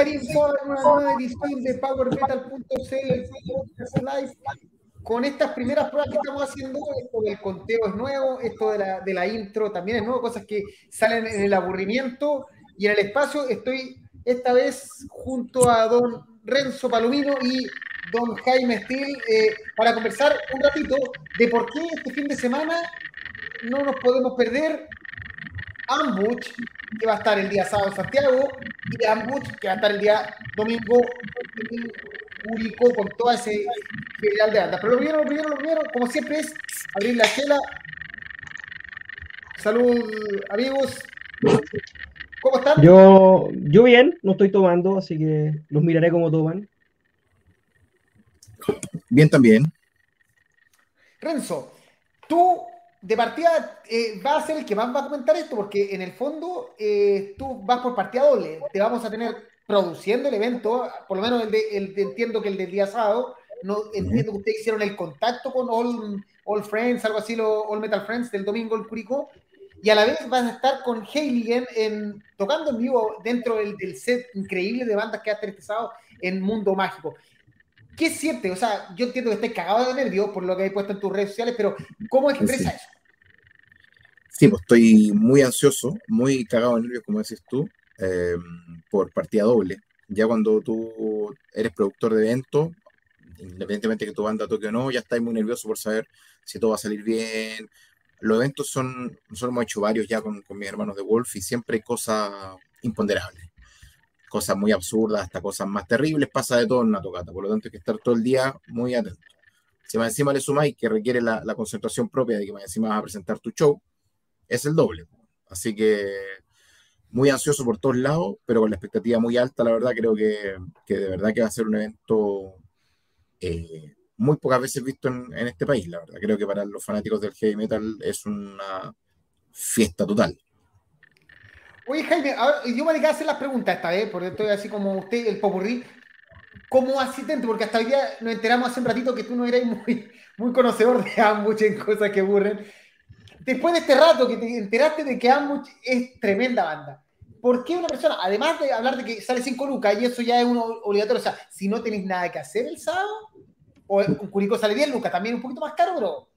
en una nueva edición de PowerMetal.cl Live. Con estas primeras pruebas que estamos haciendo, esto del conteo es nuevo, esto de la, de la intro también es nuevo, cosas que salen en el aburrimiento y en el espacio. Estoy esta vez junto a don Renzo Palomino y don Jaime Steele eh, para conversar un ratito de por qué este fin de semana no nos podemos perder Ambush, que va a estar el día sábado en Santiago, y Ambush, que va a estar el día domingo en Urico con toda ese general de banda. Pero lo primero, lo primero, lo primero, como siempre, es abrir la chela. Salud, amigos. ¿Cómo están? Yo, yo bien, no estoy tomando, así que los miraré como toman. Bien también. Renzo, tú de partida eh, va a ser el que más va a comentar esto, porque en el fondo eh, tú vas por partida doble. Te vamos a tener produciendo el evento, por lo menos el de, el entiendo que el del día sábado. No, entiendo que ustedes hicieron el contacto con All, All Friends, algo así, lo, All Metal Friends del domingo en Curicó. Y a la vez vas a estar con Heiligen en, tocando en vivo dentro del, del set increíble de bandas que ha este sábado en Mundo Mágico. ¿Qué siente? O sea, yo entiendo que estés cagado de nervios por lo que hay puesto en tus redes sociales, pero ¿cómo expresa Sí. eso? Sí, pues estoy muy ansioso, muy cagado de nervios, como decís tú, eh, por partida doble. Ya cuando tú eres productor de eventos, independientemente que tu banda toque o no, ya estás muy nervioso por saber si todo va a salir bien. Los eventos son, nosotros hemos hecho varios ya con, con mis hermanos de Wolf y siempre hay cosas imponderables, cosas muy absurdas, hasta cosas más terribles, pasa de todo en una tocata, por lo tanto hay que estar todo el día muy atento. Si más encima le sumáis que requiere la, la concentración propia de que más encima vas a presentar tu show, es el doble. Así que muy ansioso por todos lados, pero con la expectativa muy alta, la verdad, creo que, que de verdad que va a ser un evento eh, muy pocas veces visto en, este país, la verdad. Creo que para los fanáticos del heavy metal es una fiesta total. Oye, Jaime, ahora, yo me dediqué a hacer las preguntas esta vez, porque estoy así como usted, el popurrí, como asistente, porque hasta hoy día nos enteramos hace un ratito que tú no eras muy, muy conocedor de Ambush en cosas que aburren. Después de este rato que te enteraste de que Ambush es tremenda banda, ¿por qué una persona, además de hablar de que sale 5 lucas y eso ya es uno obligatorio, o sea, si no tenéis nada que hacer el sábado, o un Curicó sale 10 lucas, también un poquito más caro, pero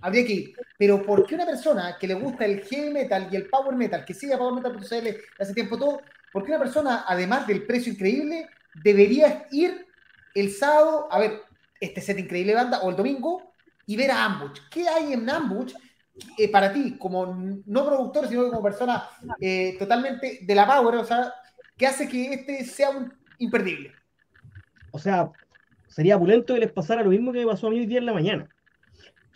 habría que ir. Pero ¿por qué una persona que le gusta el heavy metal y el power metal, que sigue a powermetal.cl hace tiempo todo, ¿por qué una persona, además del precio increíble, debería ir el sábado a ver este set increíble banda o el domingo y ver a Ambush? ¿Qué hay en Ambush eh, para ti, como no productor, sino como persona eh, totalmente de la power, o sea, que hace que este sea un imperdible? O sea, sería opulento que les pasara lo mismo que me pasó a mí hoy día en la mañana.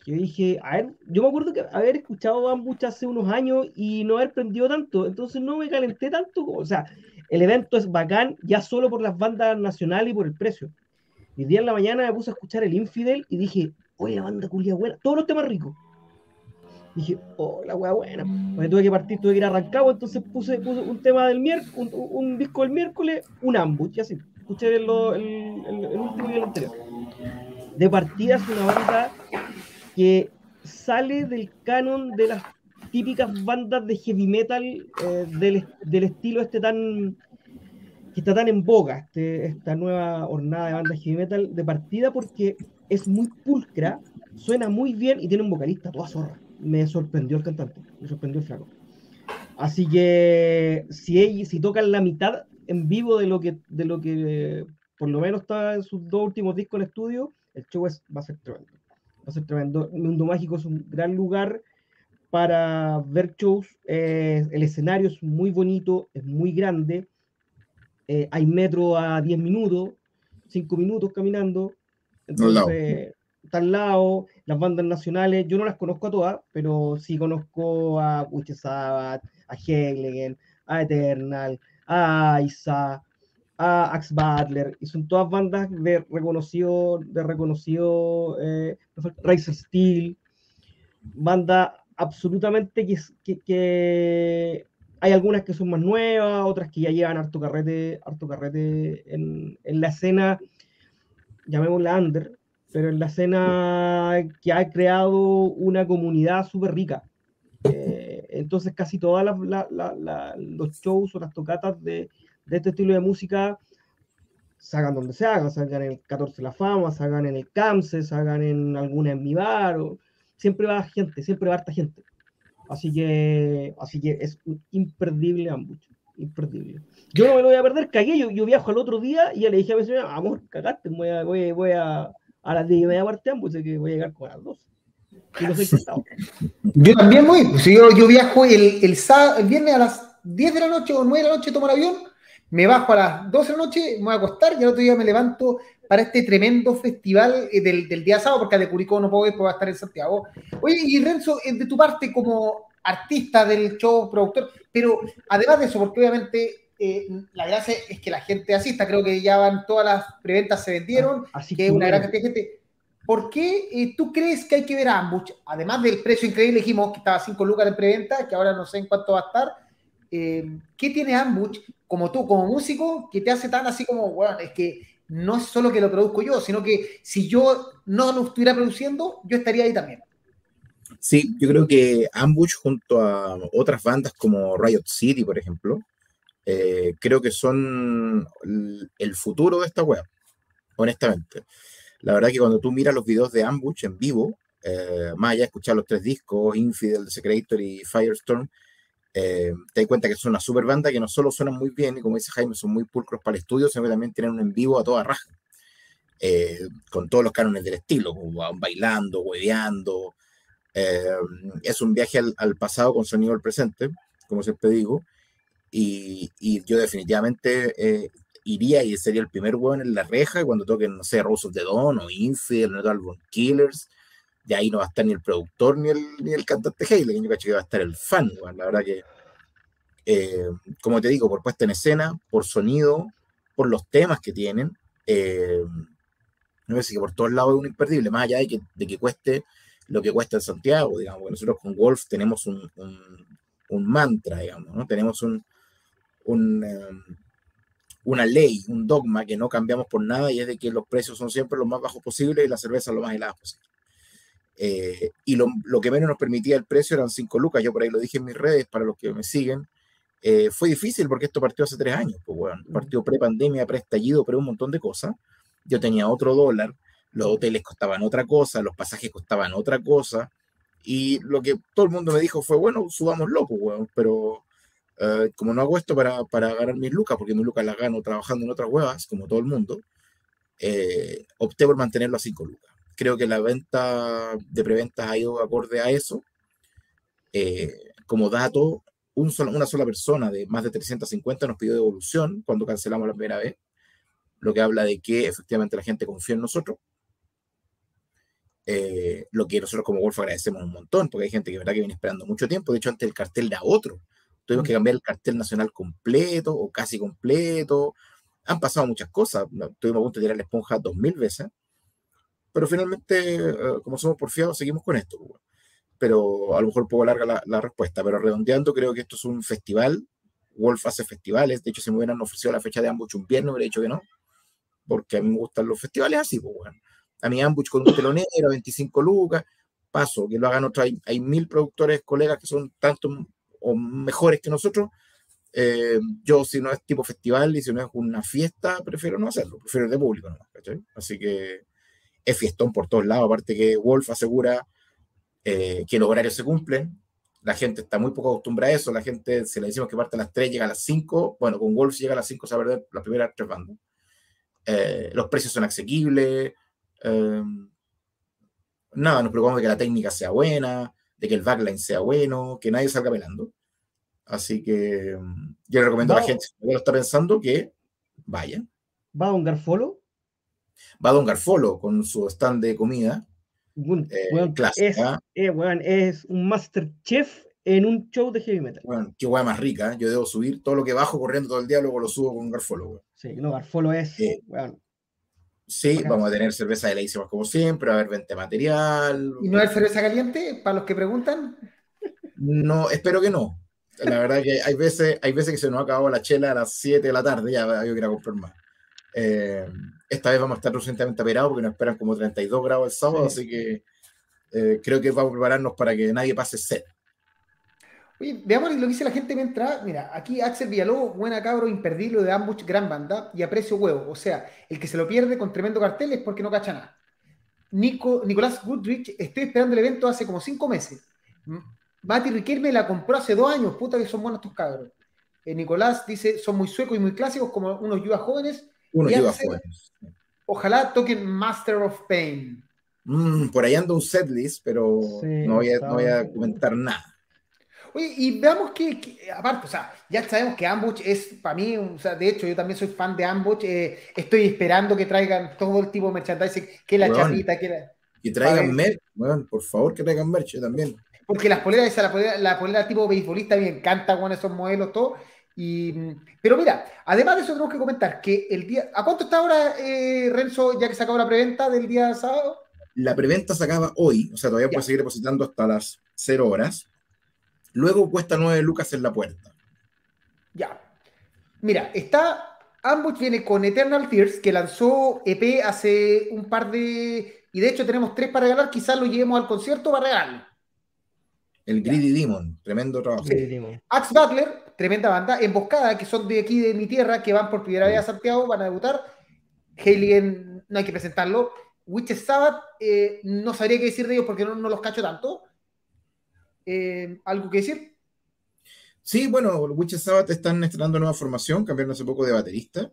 Yo dije, a ver, yo me acuerdo que haber escuchado Ambush hace unos años y no haber prendido tanto, entonces no me calenté tanto, o sea, el evento es bacán ya solo por las bandas nacionales y por el precio. Y el día en la mañana me puse a escuchar el Infidel y dije, oye, la banda culia buena, todos los temas ricos. Dije, oh, la wea buena. Porque tuve que partir, tuve que ir arrancado, entonces puse, puse un tema del miércoles, un, disco del miércoles, un ambush, y así. Escuché el, último y anterior. De partida es una banda que sale del canon de las típicas bandas de heavy metal eh, del, del, estilo este tan que está tan en boga este, esta nueva hornada de bandas heavy metal de partida porque es muy pulcra, suena muy bien y tiene un vocalista toda zorra. Me sorprendió el cantante, me sorprendió el flaco. Así que si, ella, si tocan la mitad en vivo de lo que de lo que por lo menos está en sus dos últimos discos en estudio, el show es, va a ser tremendo. Va a ser tremendo. Mundo Mágico es un gran lugar para ver shows. Eh, el escenario es muy bonito, es muy grande. Eh, hay metro a 10 minutos, 5 minutos caminando. Entonces, está al lado. Las bandas nacionales, yo no las conozco a todas, pero sí conozco a Witch Sabbath, a Hegelen, a Eternal, a Isa, a Axe Butler, y son todas bandas de reconocido, de reconocido eh, Razor Steel, banda absolutamente que, que, que, hay algunas que son más nuevas, otras que ya llevan harto carrete, harto carrete en, en la escena, llamémosla under, pero en la escena que ha creado una comunidad súper rica. Eh, entonces casi todos los shows o las tocatas de, de este estilo de música, se hagan donde se hagan, se hagan en el 14 de la Fama, se hagan en el CAMSE, se hagan en alguna en mi bar, siempre va gente, siempre va harta gente. Así que, así que es un imperdible ambucho, imperdible. Yo no me lo voy a perder, cagué, yo, yo viajo al otro día y ya le dije a mi señora, amor, cagaste, voy a, voy, voy a, a las 10 y media parte ambucho, que voy a llegar con las 2. Y. Yo también voy, pues, yo, yo viajo el, el, sábado, el viernes a las 10 de la noche o 9 de la noche, tomo el avión, me bajo a las 12 de la noche, me voy a acostar y el otro día me levanto para este tremendo festival eh, del, del día sábado, porque de Curicó no puedo ir, porque va a estar en Santiago. Oye, y Renzo, eh, de tu parte como artista del show, productor, pero además de eso, porque obviamente eh, la gracia es que la gente asista, creo que ya van todas las preventas se vendieron, Ah, Así que es una gran cantidad de gente. ¿Por qué eh, tú crees que hay que ver a Ambush? Además del precio increíble, dijimos que estaba 5 lucas en preventa, que ahora no sé en cuánto va a estar. Eh, ¿Qué tiene Ambush como tú, como músico, que te hace tan así como, bueno, es que no es solo que lo produzco yo, sino que si yo no lo estuviera produciendo, yo estaría ahí también? Sí, yo creo que Ambush junto a otras bandas como Riot City, por ejemplo, eh, creo que son el- futuro de esta web, honestamente. La verdad que cuando tú miras los videos de Ambush en vivo, eh, más allá de escuchar los tres discos, Infidel, Secretor y Firestorm, eh, te das cuenta que son una super banda que no solo suenan muy bien, y como dice Jaime, son muy pulcros para el estudio, sino que también tienen un en vivo a toda raja, eh, con todos los cánones del estilo, bailando, hueveando. eh, es un viaje al, al pasado con sonido al presente, como siempre digo, y, y yo definitivamente eh, iría y sería el primer hueón en la reja cuando toquen, no sé, Rose of the Dawn o Infidel, Metal Album Killers, de ahí no va a estar ni el productor ni el, ni el cantante Haley, yo cacho que va a estar el fan, la verdad que, eh, como te digo, por puesta en escena, por sonido, por los temas que tienen, eh, sé que por todos lados es un imperdible, más allá de que, de que cueste lo que cuesta en Santiago, digamos, porque nosotros con Wolf tenemos un, un, un mantra, digamos, ¿no? Tenemos un, un, um, una ley, un dogma que no cambiamos por nada y es de que los precios son siempre los más bajos posibles y la cerveza lo más helada posible. Eh, y lo, lo, que menos nos permitía el precio eran 5 lucas, yo por ahí lo dije en mis redes para los que me siguen. Eh, fue difícil porque esto partió hace tres años, pues bueno, partió pre-pandemia, pre-estallido, pre un montón de cosas. Yo tenía otro dólar, los hoteles costaban otra cosa, los pasajes costaban otra cosa, y lo que todo el mundo me dijo fue, bueno, subámoslo, pues, bueno, pero uh, como no hago esto para, para, ganar mis lucas, porque mis lucas las gano trabajando en otras huevas, como todo el mundo, eh, opté por mantenerlo a 5 lucas. Creo que la venta de preventas ha ido acorde a eso. Eh, como dato, un solo, una sola persona de más de 350 nos pidió devolución cuando cancelamos la primera vez, lo que habla de que efectivamente la gente confía en nosotros. Eh, lo que nosotros como Wolf agradecemos un montón, porque hay gente que verdad que viene esperando mucho tiempo. De hecho, antes el cartel era otro. Tuvimos que cambiar el cartel nacional completo o casi completo. Han pasado muchas cosas. Tuvimos a punto de tirar la esponja dos mil veces. Pero finalmente, uh, como somos porfiados, seguimos con esto. Pero a lo mejor un poco larga la, la, respuesta. Pero redondeando, creo que esto es un festival. Wolf hace festivales. De hecho, si me hubieran ofrecido la fecha de Ambuch un viernes, hubiera dicho que no. Porque a mí me gustan los festivales así, pues bueno a mi Ambuch con un telonero, 25 lucas, paso, que lo hagan otros, hay, hay, mil productores, colegas que son tanto o mejores que nosotros. Eh, yo, si no es tipo festival y si no es una fiesta, prefiero no hacerlo, prefiero de público nomás, ¿cachai? Así que es fiestón por todos lados, aparte que Wolf asegura eh, que los horarios se cumplen, la gente está muy poco acostumbrada a eso, la gente, si le decimos que parte a las 3, llega a las 5, bueno, con Wolf si llega a las 5 se va a perder las primeras tres bandas. Eh, los precios son asequibles, Um, nada, nos preocupamos de que la técnica sea buena, de que el backline sea bueno, que nadie salga pelando. Así que um, yo le recomiendo a la gente, si lo está pensando, que vaya. ¿Va a Don Garfolo? Va a Don Garfolo con su stand de comida. Bueno, eh, bueno, es, eh, bueno, es, un master chef en un show de heavy metal. Bueno, qué guay más rica. ¿eh? Yo debo subir todo lo que bajo corriendo todo el día, luego lo subo con Garfolo. Güey. Sí, no, Garfolo es. bueno, Sí, vamos a tener cerveza de leísimas como siempre, va a haber vente material. ¿Y no hay cerveza caliente para los que preguntan? No, espero que no. La verdad que hay veces, hay veces que se nos ha acabado la chela a las 7 de la tarde, ya yo quiero comprar más. Eh, esta vez vamos a estar recientemente aperados porque nos esperan como 32 grados el sábado, sí. así que eh, creo que vamos a prepararnos para que nadie pase sed. Oye, veamos lo que dice la gente mientras. Mira, aquí Axel Villalobos, buena cabro, imperdible de Ambush, gran banda y aprecio huevo. O sea, el que se lo pierde con tremendo cartel es porque no cacha nada. Nico, Nicolás Goodrich, estoy esperando el evento hace como cinco meses. Mati Riquelme la compró hace dos años, puta que son buenos estos cabros. Eh, Nicolás dice, son muy suecos y muy clásicos, como unos Yuba jóvenes. Unos jóvenes. Ojalá toquen Master of Pain. Mm, por ahí anda un setlist, pero Sí, no, voy a, no voy a comentar nada. Oye, y veamos que, que- aparte, o sea, ya sabemos que Ambush es, para mí, o sea, de hecho, yo también soy fan de Ambush. eh, estoy esperando que traigan todo el tipo de merchandising, que la Weón. chapita, que la... Y traigan merch, weón, por favor que traigan merch también. Porque las poleras, esa, la polera, la polera tipo beisbolista, me encanta, bueno, esos modelos, todo. Y, pero mira, además de eso tenemos que comentar que el día... ¿A cuánto está ahora, eh, Renzo, ya que se acabó la preventa del día sábado? La preventa se acaba hoy, o sea, todavía Ya. puedes seguir depositando hasta las 0 horas. Luego cuesta 9 lucas en la puerta. Ya. Mira, está. Ambush viene con Eternal Tears, que lanzó EP hace un par de. Y de hecho tenemos tres para regalar. Quizás lo llevemos al concierto para regalarlo. El Greedy Demon, tremendo trabajo. Sí. Axe Butler, tremenda banda. Emboscada, que son de aquí de mi tierra, que van por primera vez a Santiago, van a debutar. Alien, no hay que presentarlo. Witches Sabbath, eh, no sabría qué decir de ellos porque no, no los cacho tanto. Eh, ¿Algo que decir? Sí, bueno, los Witches Sabbath están estrenando nueva formación, cambiaron hace poco de baterista.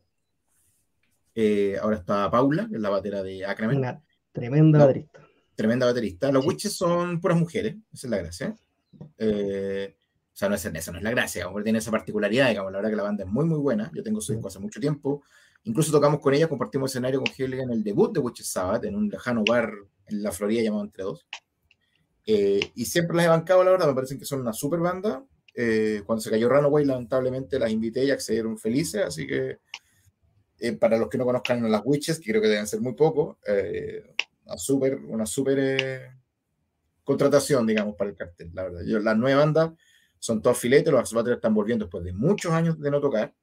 Eh, ahora está Paula, que es la batera de Acramen, Una tremenda No. baterista. tremenda baterista. Los Sí. Witches son puras mujeres, esa es la gracia. Eh, o sea, no es, esa no es la gracia, como tiene esa particularidad, digamos, la verdad que la banda es muy, muy buena. Yo tengo su disco hace mucho tiempo. Incluso tocamos con ella, compartimos escenario con Helga en el debut de Witches Sabbath, en un lejano bar en la Florida llamado Entre Dos. Eh, y siempre las he bancado, la verdad, me parecen que son una super banda. Eh, cuando se cayó Runaway, lamentablemente las invité y accedieron felices, así que eh, para los que no conozcan las Witches, que creo que deben ser muy pocos, eh, una super, una super eh, contratación, digamos, para el cartel, la verdad. Las nueve bandas son todos filetes, los Axbaters están volviendo después de muchos años de no tocar.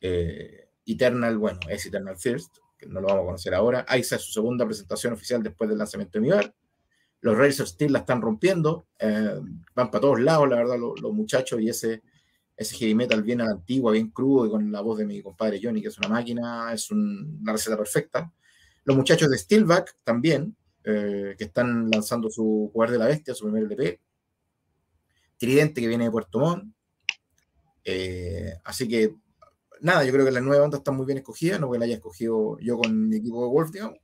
Eh, Eternal, bueno, es Eternal First, que no lo vamos a conocer ahora. Aiza es su segunda presentación oficial después del lanzamiento de Mivar. Los Razor Steel la están rompiendo, eh, van para todos lados, la verdad, los, muchachos, y ese, ese heavy metal bien a la antigua, bien crudo, y con la voz de mi compadre Johnny, que es una máquina, es un- una receta perfecta. Los muchachos de Steelback también, eh, que están lanzando su Jugar de la Bestia, su primer LP. Tridente, que viene de Puerto Montt. Eh, así que, nada, yo creo que las nueve bandas están muy bien escogidas, no que la haya escogido yo con mi equipo de Wolf, digamos,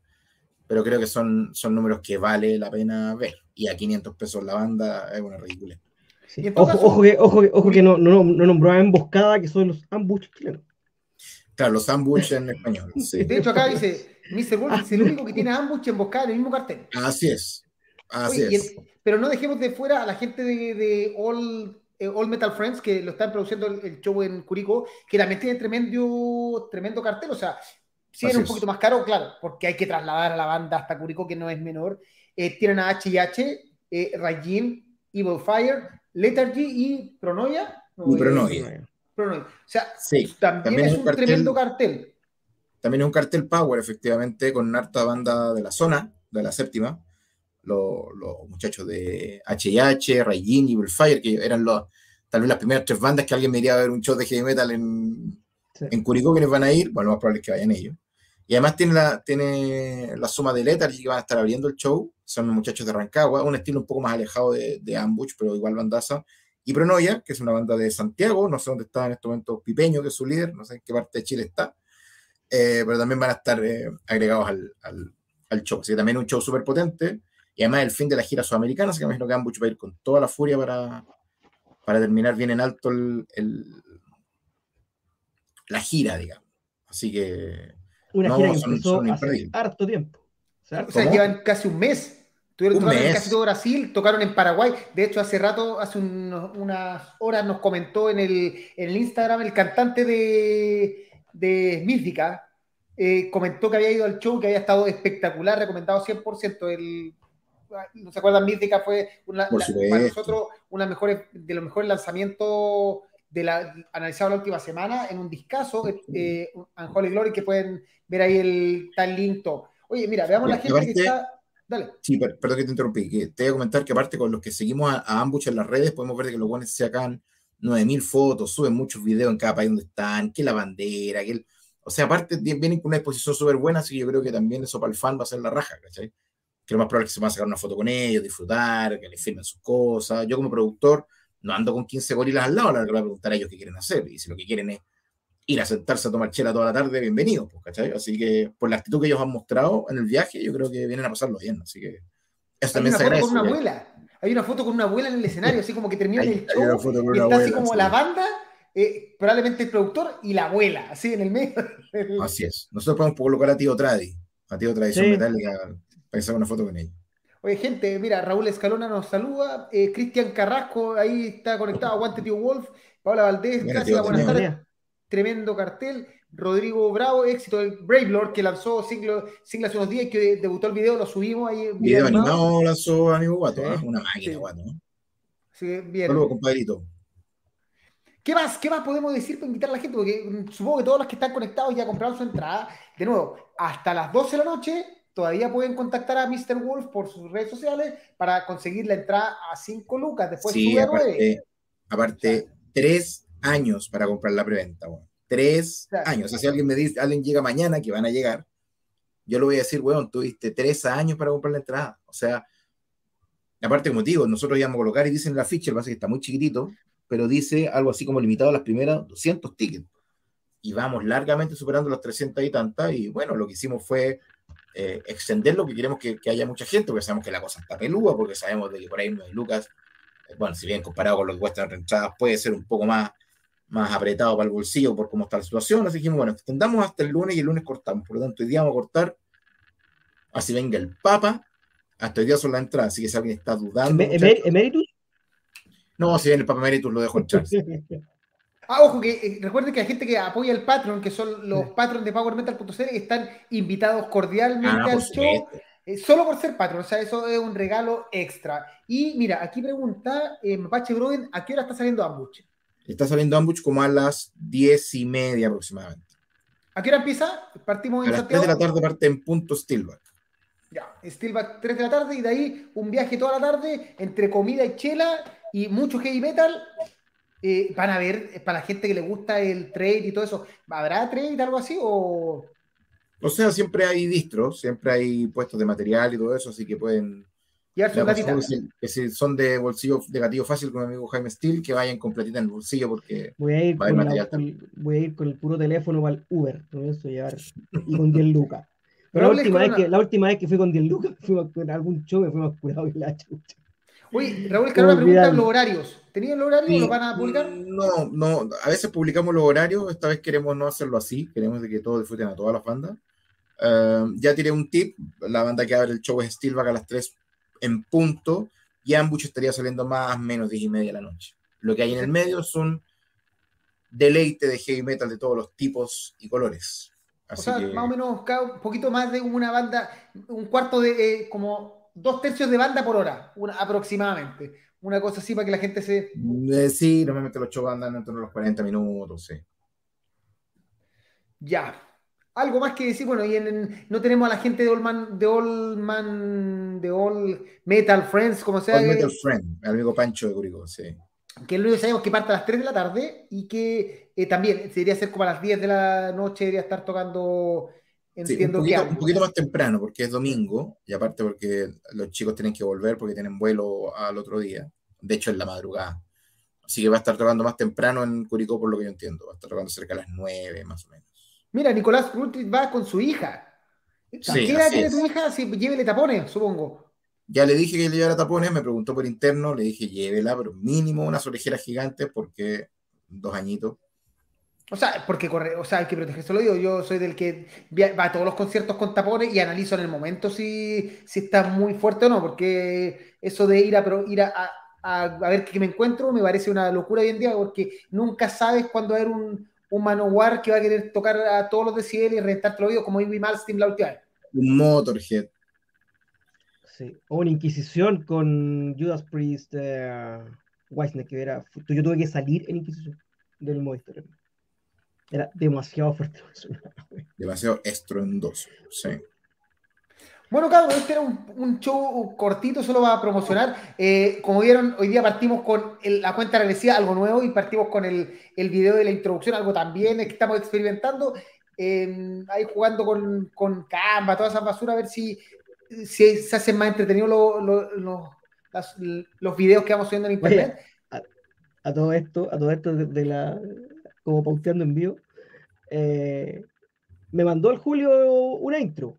pero creo que son, son números que vale la pena ver. Y a 500 pesos la banda es una ridícula. Sí. Ojo, caso- ojo que, ojo que, ojo que no, no, no nombró a emboscada, que son los ambush chilenos. Claro, los ambush en español. sí. De hecho, acá dice: Mr. Wolf es el único que tiene Ambush emboscada en el mismo cartel. Así es. Así Oye, es. el- pero no dejemos de fuera a la gente de, de All, eh, All Metal Friends que lo están produciendo el, el show en Curicó, que también tiene tremendo, tremendo cartel. O sea, si Así era un es. poquito más caro, claro, porque hay que trasladar a la banda hasta Curicó, que no es menor. Eh, tienen a HH, eh, Rajin, Evil Fire, Lethargy y Pronoia. No, Y eh, Pronoia. Pronoia. O sea, Sí, también, también es un cartel- tremendo cartel. También es un cartel Power, efectivamente, con harta banda de la zona, de la séptima. Los, los muchachos de HH, Raijin y Fire, que eran los, tal vez las primeras tres bandas que alguien me iría a ver un show de heavy metal en, Sí. en Curicó, quienes van a ir. Bueno, lo más probable es que vayan ellos. Y además tiene la, tiene la suma de Lethargy que van a estar abriendo el show. Son los muchachos de Rancagua, un estilo un poco más alejado de, de Ambush, pero igual bandaza. Y Pronoia, que es una banda de Santiago, no sé dónde está en este momento Pipeño, que es su líder, no sé en qué parte de Chile está. Eh, pero también van a estar eh, agregados al, al, al show. Así que también un show súper potente. Y además el fin de la gira sudamericana, así que imagino que Ambush va a ir con toda la furia para, para terminar bien en alto el, el- la gira, digamos. Así que Una No, gira que son- empezó son hace harto tiempo. O sea, O sea, ¿Cómo? llevan casi un mes. Tuvieron Un en mes. casi todo Brasil, tocaron en Paraguay. De hecho, hace rato, hace unos- unas horas nos comentó en el, en el Instagram el cantante de, de Mística. eh, comentó que había ido al show, que había estado espectacular, recomendado 100%. El, ¿No se acuerdan? Mística fue una, la- para nosotros una mejores, de los mejores lanzamientos de la, analizado la última semana en un discazo, eh, Unholy Glory, que pueden ver ahí el tal link. Oye, mira, veamos la gente que está. Dale. Sí, per- perdón que te interrumpí. Que te voy a comentar que aparte con los que seguimos a, a Ambush en las redes, podemos ver que los buenos sacan 9000 fotos, suben muchos videos en cada país donde están, que la bandera, que el... O sea, aparte vi- vienen con una exposición súper buena, así que yo creo que también eso para el fan va a ser la raja, ¿cachai? Que lo más probable es que se van a sacar una foto con ellos, disfrutar, que les firmen sus cosas. Yo como productor no ando con 15 gorilas al lado, la verdad que le voy a preguntar a ellos qué quieren hacer. Y si lo que quieren es ir a sentarse a tomar chela toda la tarde, bienvenido, pues, ¿cachai? Así que por la actitud que ellos han mostrado en el viaje, yo creo que vienen a pasarlo bien, así que eso Hay también una se foto agradece. con una ya. abuela. Hay una foto con una abuela en el escenario, así como que termina Hay- el hay show una foto con y una está así como sí. la banda, eh, probablemente el productor y la abuela, así en el medio. Así es. Nosotros podemos colocar a Tío Tradi, a Tío Tradición Sí. Metálica, para que se haga una foto con ella. Oye, gente, mira, Raúl Escalona nos saluda, eh, Cristian Carrasco ahí está conectado, aguante tío Wolf, Paola Valdés, Mira, clásica, tío, buenas tardes, tremendo cartel, Rodrigo Bravo, éxito del Brave Lord que lanzó single hace unos días y que debutó el video, lo subimos ahí. en Video animado lanzó amigo Guato, Sí. ¿ah? una máquina Sí. Guato. ¿no? Que, bien. Saludos, compadrito. ¿Qué más, ¿Qué más podemos decir para invitar a la gente? Porque mm, supongo que todos los que están conectados ya compraron su entrada. De nuevo, hasta las 12 de la noche todavía pueden contactar a Mr. Wolf por sus redes sociales para conseguir la entrada a 5 lucas. Después Sí, sube a 9. aparte, aparte, tres años para comprar la preventa, weón. Tres Claro. años. O sea, si alguien me dice, alguien llega mañana, que van a llegar, yo le voy a decir, weón, tuviste tres años para comprar la entrada. O sea, aparte, como te digo, nosotros íbamos a colocar y dicen en la ficha, el pasa es que está muy chiquitito, pero dice algo así como limitado a las primeras 200 tickets. Y vamos largamente superando las 300 y tantas. Y bueno, lo que hicimos fue eh, extenderlo, que queremos que, que haya mucha gente, porque sabemos que la cosa está peluda, porque sabemos de que por ahí no hay lucas. Eh, bueno, si bien comparado con lo que cuestan las entradas, puede ser un poco más, más apretado para el bolsillo por cómo está la situación. Así que dijimos, bueno, extendamos hasta el lunes y el lunes cortamos. Por lo tanto, hoy día vamos a cortar, así venga el Papa. Hasta hoy día son las entradas, así que si alguien está dudando. ¿Emeritus? no, si viene el Papa Emeritus, lo dejo entrar. Ah, ojo, que eh, recuerden que la gente que apoya el Patreon, que son los patrons de PowerMetal.cl, están invitados cordialmente Ah, al show. eh, solo por ser Patreon, o sea, eso es un regalo extra. Y mira, aquí pregunta eh, Mapache Broden, ¿a qué hora está saliendo Ambuch? Está saliendo Ambush como a las diez y media aproximadamente. ¿A qué hora empieza? Partimos A en las 3 Santiago. de la tarde parte en punto Steelback. Ya, Steelback 3 de la tarde y de ahí un viaje toda la tarde entre comida y chela y mucho heavy metal. Eh, van a ver, eh, para la gente que le gusta el trade y todo eso, ¿habrá trade algo así? O O sea, siempre hay distros, siempre hay puestos de material y todo eso, así que pueden. aconsejo que si, son de bolsillo de gatillo fácil con mi amigo Jaime Steel, que vayan con platita en el bolsillo porque Voy a ir Va a haber con, la- material voy a ir con el puro teléfono para el Uber, con eso llevar y con 10 lucas. Pero la última, vez que, la última vez que fui con 10 lucas, fuimos con algún show, me fui más curado que la chucha. Oye, Raúl Como pregunta los horarios. ¿Tenían los horarios? Sí, ¿Los van a publicar? No, no, a veces publicamos los horarios, esta vez queremos no hacerlo así, queremos de que todos disfruten a todas las bandas. Eh, ya tiré un tip, la banda que abre el show es Steelback a las 3 en punto, y Ambush estaría saliendo más o menos 10 y media de la noche. Lo que hay en el medio es un deleite de heavy metal de todos los tipos y colores. O Así sea, que, más o menos cada- un poquito más de una banda, un cuarto de, eh, como dos tercios de banda por hora, una, aproximadamente. Una cosa así para que la gente se... eh, sí, normalmente los shows andan entre los 40 minutos, sí. Ya. Algo más que decir, bueno, y en, en- no tenemos a la gente de All Man, de All Man, de All Metal Friends, como sea, All que, Metal Friend, el amigo Pancho de Curicó, sí. que único que sabemos que parte a las 3 de la tarde y que eh, también debería ser como a las 10 de la noche, debería estar tocando, Sí, un entiendo que poquito, un poquito más temprano, porque es domingo, y aparte porque los chicos tienen que volver porque tienen vuelo al otro día. De hecho, en la madrugada. Así que va a estar tocando más temprano en Curicó, por lo que yo entiendo. Va a estar tocando cerca de las 9, más o menos. Mira, Nicolás Rutrit va con su hija. Sí, ¿Qué edad tiene tu hija? Si llévele tapones, supongo. Ya le dije que le llevara tapones, me preguntó por interno, le dije llévela, pero mínimo unas orejeras gigantes, porque dos añitos. O sea, porque corre, o sea, hay que protegerse el oído. Yo soy del que va a todos los conciertos con tapones y analizo en el momento si, si está muy fuerte o no, porque eso de ir a, ir a, a- ver qué me encuentro me parece una locura hoy en día, porque nunca sabes cuándo va a haber un, un manowar que va a querer tocar a todos los decibeles y reventarte el oído, como Amy Malmsteen la última vez. Un Motorhead. Sí. O una inquisición con Judas Priest, eh, Wisner, que era. Yo tuve que salir en inquisición del modo historia. Era demasiado fuerte. Demasiado estruendoso. Sí. Bueno, cabrón, este era un, show cortito, solo va a promocionar. Eh, como vieron, hoy día partimos con la cuenta regresiva, algo nuevo, y partimos con el, el video de la introducción, algo también que estamos experimentando. Eh, ahí jugando con, con Canva, toda esa basura, a ver si, si se hacen más entretenidos los videos que vamos subiendo en internet. a, todo esto, a todo esto de, la, como pauteando en vivo, eh, me mandó el Julio una intro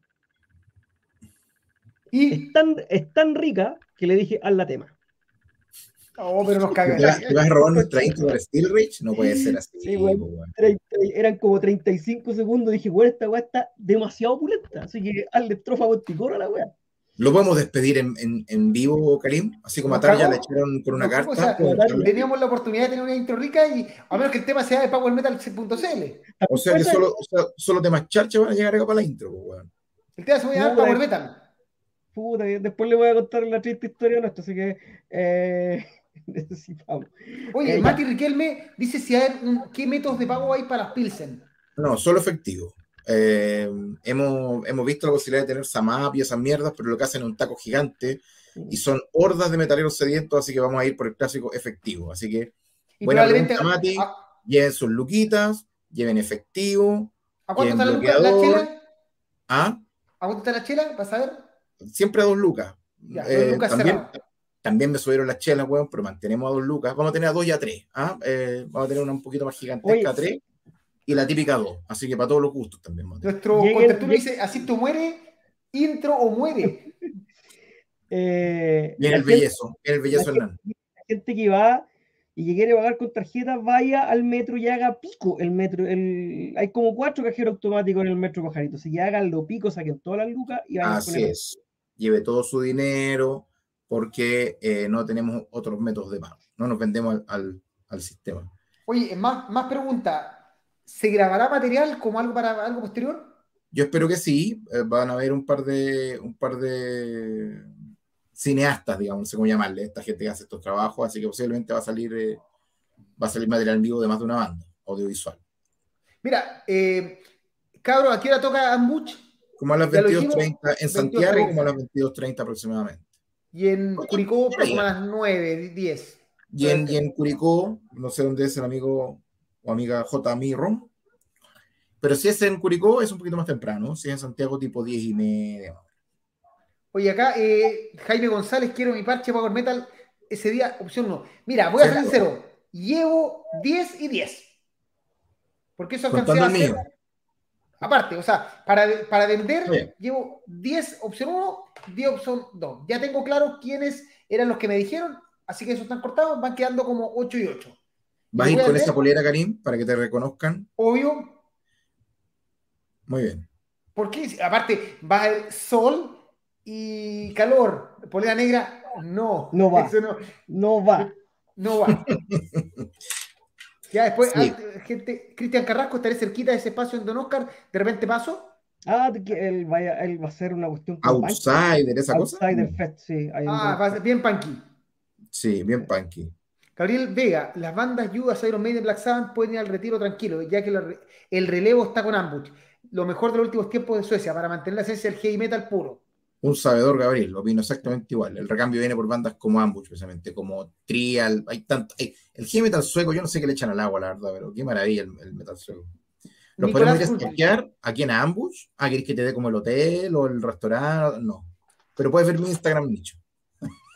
y es tan, es tan rica que le dije, haz la tema. Oh, pero nos cagas. ¿Te vas a robar nuestra intro de Steel Rich? No puede ser así. Sí, bueno, eran como 35 segundos. Dije, bueno, esta weá está demasiado pulenta. Así que hazle estrofa a la weá. ¿Lo podemos despedir en, en, en, vivo, Karim? Así como a Tarja le echaron con una carta. O sea, teníamos la oportunidad de tener una intro rica y a menos que el tema sea de Power Metal C.cl. O sea que solo, o sea, solo temas charcha van a llegar acá para la intro, weón. El tema se va a llamar Power Metal puta, después le voy a contar la triste historia nuestra, así que eh, necesitamos. Oye, eh, Mati Riquelme dice si hay qué métodos de pago hay para las Pilsen. No, solo efectivo. Eh, hemos, hemos, visto la posibilidad de tener Samap y esas mierdas, pero lo que hacen es un taco gigante y son hordas de metaleros sedientos, así que vamos a ir por el clásico efectivo. Así que, buena pregunta, Mati. Lleven sus luquitas, lleven efectivo. ¿A cuánto está la, la, chela? ¿Ah? ¿A cuánto está la chela? ¿Vas a ver? siempre a dos lucas. Eh, también, me subieron las chelas, weón, pero mantenemos a dos lucas. Vamos a tener a dos y a tres. ¿ah? Eh, vamos a tener una un poquito más gigantesca a tres y la típica dos. Así que para todos los gustos también. Nuestro contertulio dice: Así tú muere, intro o muere. eh, viene el bellezo, viene el bellezo Hernán. La gente que va y que quiere pagar con tarjeta, vaya al metro y haga pico el metro. El, hay como cuatro cajeros automáticos en el metro pajarito. Así que hagan lo pico, saquen todas las lucas y vayan Así es lleve todo su dinero porque eh, no tenemos otros métodos de pago, no nos vendemos al, sistema. Oye, más, más pregunta, ¿se grabará material como algo para algo posterior? Yo espero que sí, eh, van a haber un par de un par de cineastas, digamos, no sé cómo llamarle, esta gente que hace estos trabajos, así que posiblemente va a salir eh, va a salir material vivo de más de una banda audiovisual. Mira, eh, cabro, ¿a qué hora toca Ambuch? Como a las 22.30 en Santiago, como a las 22.30 aproximadamente. Y en Curicó, como a las 9, 10. Y en, y en, Curicó, no sé dónde es el amigo o amiga J. Mirron, pero si es en Curicó, es un poquito más temprano. Si es en Santiago, tipo 10 y media. Oye, acá eh, Jaime González, quiero mi parche Power Metal ese día, opción 1. Mira, voy a ser sincero, llevo 10 y 10. Porque eso alcancé Aparte, o sea, para, para vender llevo 10 opción 1, 10 opción 2. Ya tengo claro quiénes eran los que me dijeron, así que esos están cortados, van quedando como 8 y 8. ¿Vas a ir con esa polera, Karim, para que te reconozcan? Obvio. Muy bien. Porque aparte va el sol y calor. Polera negra, no. No va. no, no va. No va. Ya después, ah, gente, Cristian Carrasco, estaré cerquita de ese espacio en Don Oscar, de repente paso. Ah, que él, vaya, él va a hacer una cuestión. Outsider, esa cosa. Outsider Fest, sí. Ah, va a ser bien punky. Sí, bien punky. Gabriel Vega, las bandas Judas, Iron Maiden, Black Sabbath pueden ir al retiro tranquilo, ya que el relevo está con Ambush. Lo mejor de los últimos tiempos de Suecia para mantener la esencia del heavy metal puro un sabedor, Gabriel, opino exactamente igual. El recambio viene por bandas como Ambush, precisamente, como Trial. Hay tanto. el heavy metal sueco, yo no sé qué le echan al agua, la verdad, pero qué maravilla el, metal sueco. ¿Los podemos ir a aquí en Ambush? ¿Ah, querés que te dé como el hotel o el restaurante? No. Pero puedes ver mi Instagram nicho.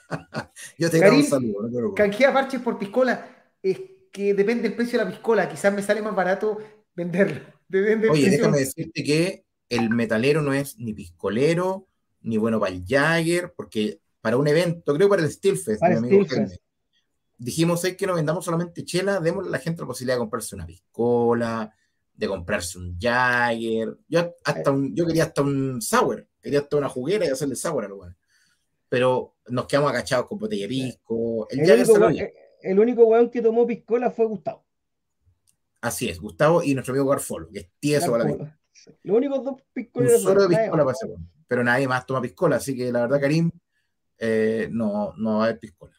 yo te doy un saludo. No canjea parches por piscola. Es que depende del precio de la piscola. Quizás me sale más barato venderlo. Oye, déjame decirte que el metalero no es ni piscolero ni bueno para el Jagger, porque para un evento, creo para el Steelfest, mi amigo dijimos es que no vendamos solamente chela, démosle a la gente la posibilidad de comprarse una piscola, de comprarse un Jagger. Yo, hasta un, yo quería hasta un sour, quería hasta una juguera y hacerle sour a lo bueno. Pero nos quedamos agachados con botella de pisco. El, único, el único weón que tomó piscola fue Gustavo. Así es, Gustavo y nuestro amigo Garfolo, que es tieso para la piscola. Los únicos dos piscoleros. Un solo de piscola pero nadie más toma piscola, así que la verdad, Karim, eh, no, no va a haber piscola.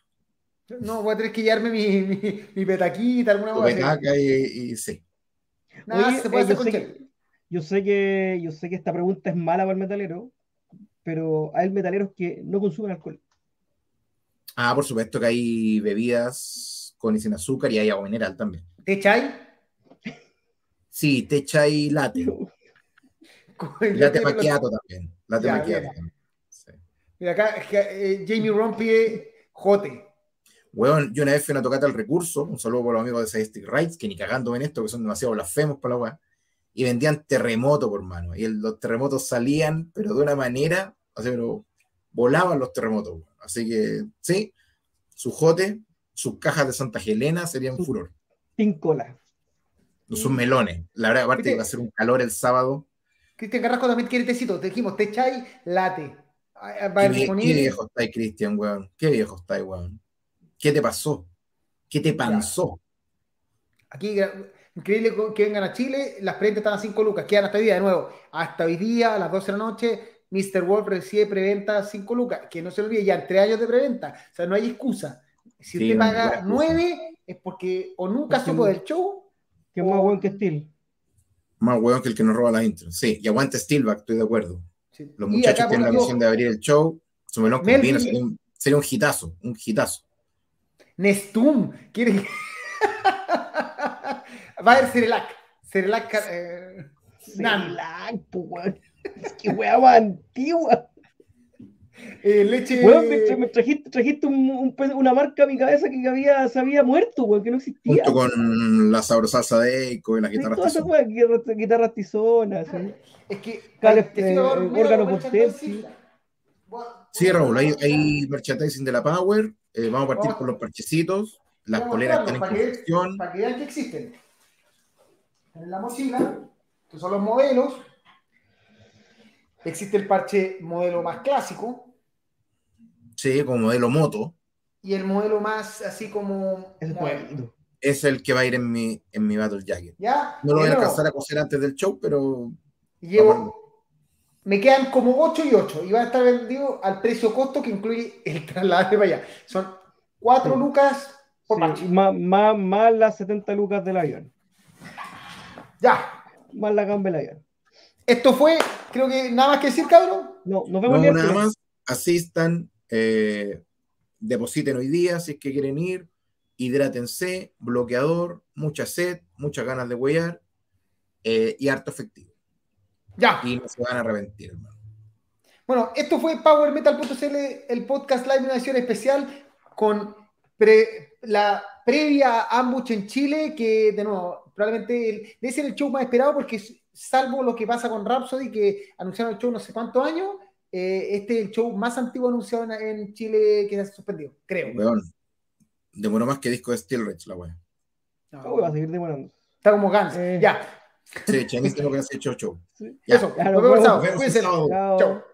No, voy a tener que llevarme mi, mi, mi petaquita, alguna cosa. Petaca y, y, sí. Nada, se puede eh, hacer yo, sé que, yo sé que yo sé que esta pregunta es mala para el metalero, pero hay metaleros que no consumen alcohol. Ah, por supuesto que hay bebidas con y sin azúcar y hay agua mineral también. ¿Te chai? Sí, te chai latte. Latte macchiato también. Latte Ya, macchiato bien. también. Sí. Mira acá, eh, Jamie Rompie, Jote. Weón, yo una vez fui a una tocata al recurso, un saludo por los amigos de Sadistic Rights, que ni cagando ven esto, que son demasiado blasfemos para la weá, y vendían terremoto por mano, y el- los terremotos salían, pero de una manera, así, pero volaban los terremotos. Así que, sí, su jote, sus cajas de Santa Helena serían Su- furor, Pincola. sus melones. La verdad, aparte va a ser un calor el sábado, Cristian Carrasco también quiere tecito. Te dijimos, te chai, late. Qué, vie- qué viejo estáis, Cristian, weón, qué viejo estáis, weón. ¿Qué te pasó? ¿Qué te pasó? Aquí, increíble que vengan a Chile. Las preventas están a 5 lucas. Quedan hasta hoy día, de nuevo. Hasta hoy día, a las 12 de la noche, Mr. Wolf recibe preventa a 5 lucas. Que no se olvide, ya entre años de preventa. O sea, no hay excusa. Si Sí, usted paga excusa. 9, es porque o nunca supo del show. Que es más buen que Steel. Más weón que el que nos roba las intros. Sí, y aguante Steelback, estoy de acuerdo. Sí. Los muchachos acá, tienen la misión de abrir el show. Su melón Melvin- sería un, sería un hitazo, un hitazo. Nestum quiere. Va a haber Cerelac. Cerelac. eh, Nan. Celac, weón. Qué weá más antigua. eh, leche. Weón, me, tra- me trajiste, trajiste un- un pe- una marca a mi cabeza que había, se había muerto, weón, que no existía. Junto con la sabrosalsa de Eco y las Sí, guitarras todas esas guitarras tizonas. sí. Es que. Cale- eh, sí. Raúl, hay, hay merchandising de la Power. eh, vamos a partir Vamos. con los parchecitos. Las poleras están en que- confección. Para que vean que existen. En la mochila, estos son los modelos. Existe el parche modelo más clásico Sí, como modelo moto. y el modelo más así como. Es el que va a ir en mi, en mi Battle Jacket. ¿Ya? No lo voy a alcanzar a coser antes del show, pero Llevo. Me quedan como 8 y 8 y va a estar vendido al precio costo que incluye el traslado para allá. Son 4 Sí. lucas por Sí, más, más, más las 70 lucas del avión. Ya. Más la gamba del avión. Esto fue, creo que nada más que decir, cabrón. No, nos no vemos el nada más. Asistan, eh, depositen hoy día si es que quieren ir. Hidrátense, bloqueador, mucha sed, muchas ganas de huear eh, y harto efectivo. Ya. Y no se van a arrepentir, hermano. Bueno, esto fue PowerMetal.cl, el podcast live de una edición especial con pre- la previa a Ambush en Chile, que de nuevo, probablemente el- debe ser el show más esperado porque salvo lo que pasa con Rhapsody, que anunciaron el show no sé cuántos años, eh, este es el show más antiguo anunciado en, en Chile que se ha suspendido, creo. Weón, demoró más que disco de Steel Rich, la wea. No, Uy, va a seguir demorando. está como Gans. Eh. ya, Sí, Chinese tengo que hacer show show. Sí. Ya. eso. Ya, Nos vemos Cuídense. Chao.